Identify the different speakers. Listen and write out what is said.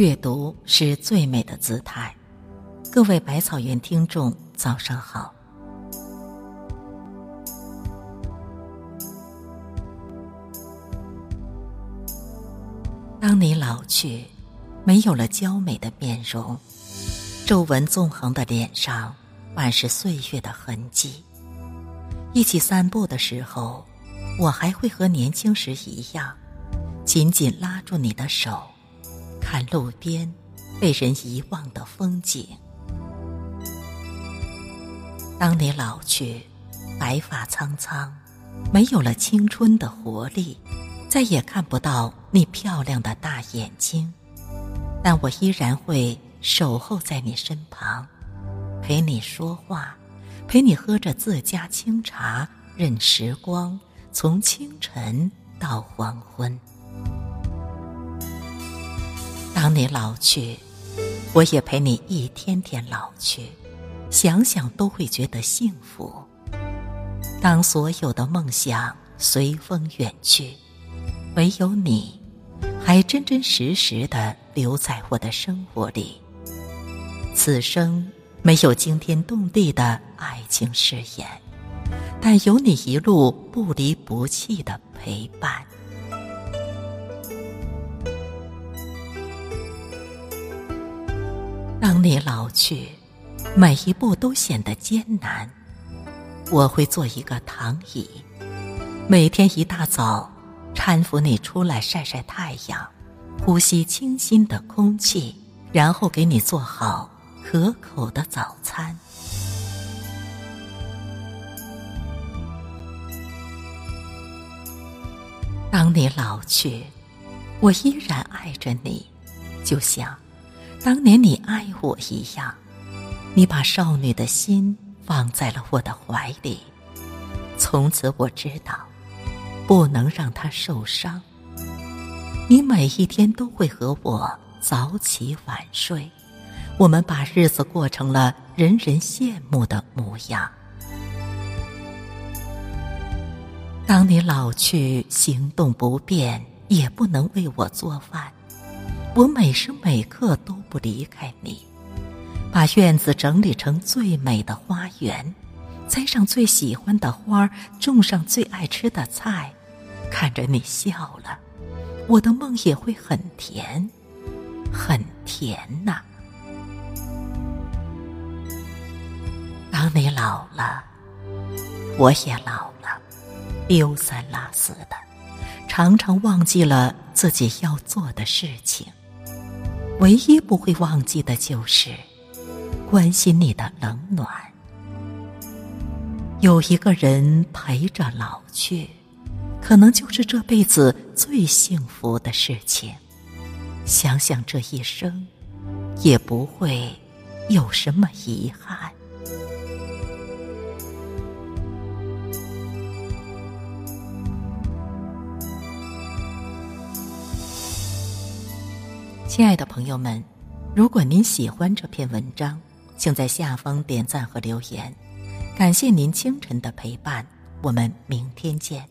Speaker 1: 阅读是最美的姿态。各位百草园听众，早上好。当你老去，没有了娇美的面容，皱纹纵横的脸上满是岁月的痕迹。一起散步的时候，我还会和年轻时一样，紧紧拉住你的手，看路边被人遗忘的风景。当你老去，白发苍苍，没有了青春的活力。再也看不到你漂亮的大眼睛，但我依然会守候在你身旁，陪你说话，陪你喝着自家清茶，任时光从清晨到黄昏。当你老去，我也陪你一天天老去，想想都会觉得幸福。当所有的梦想随风远去。唯有你，还真真实实的留在我的生活里。此生没有惊天动地的爱情誓言，但有你一路不离不弃的陪伴。你老去，每一步都显得艰难，我会做一个躺椅，每天一大早。搀扶你出来晒晒太阳，呼吸清新的空气，然后给你做好可口的早餐。当你老去，我依然爱着你，就像当年你爱我一样。你把少女的心放在了我的怀里，从此我知道。不能让她受伤。你每一天都会和我早起晚睡，我们把日子过成了人人羡慕的模样。当你老去，行动不便，也不能为我做饭，我每时每刻都不离开你，把院子整理成最美的花园，栽上最喜欢的花，种上最爱吃的菜。看着你笑了，我的梦也会很甜，很甜呐。当你老了，我也老了，丢三落四的，常常忘记了自己要做的事情。唯一不会忘记的就是关心你的冷暖。有一个人陪着老去。可能就是这辈子最幸福的事情。想想这一生，也不会有什么遗憾。亲爱的朋友们，如果您喜欢这篇文章，请在下方点赞和留言。感谢您清晨的陪伴，我们明天见。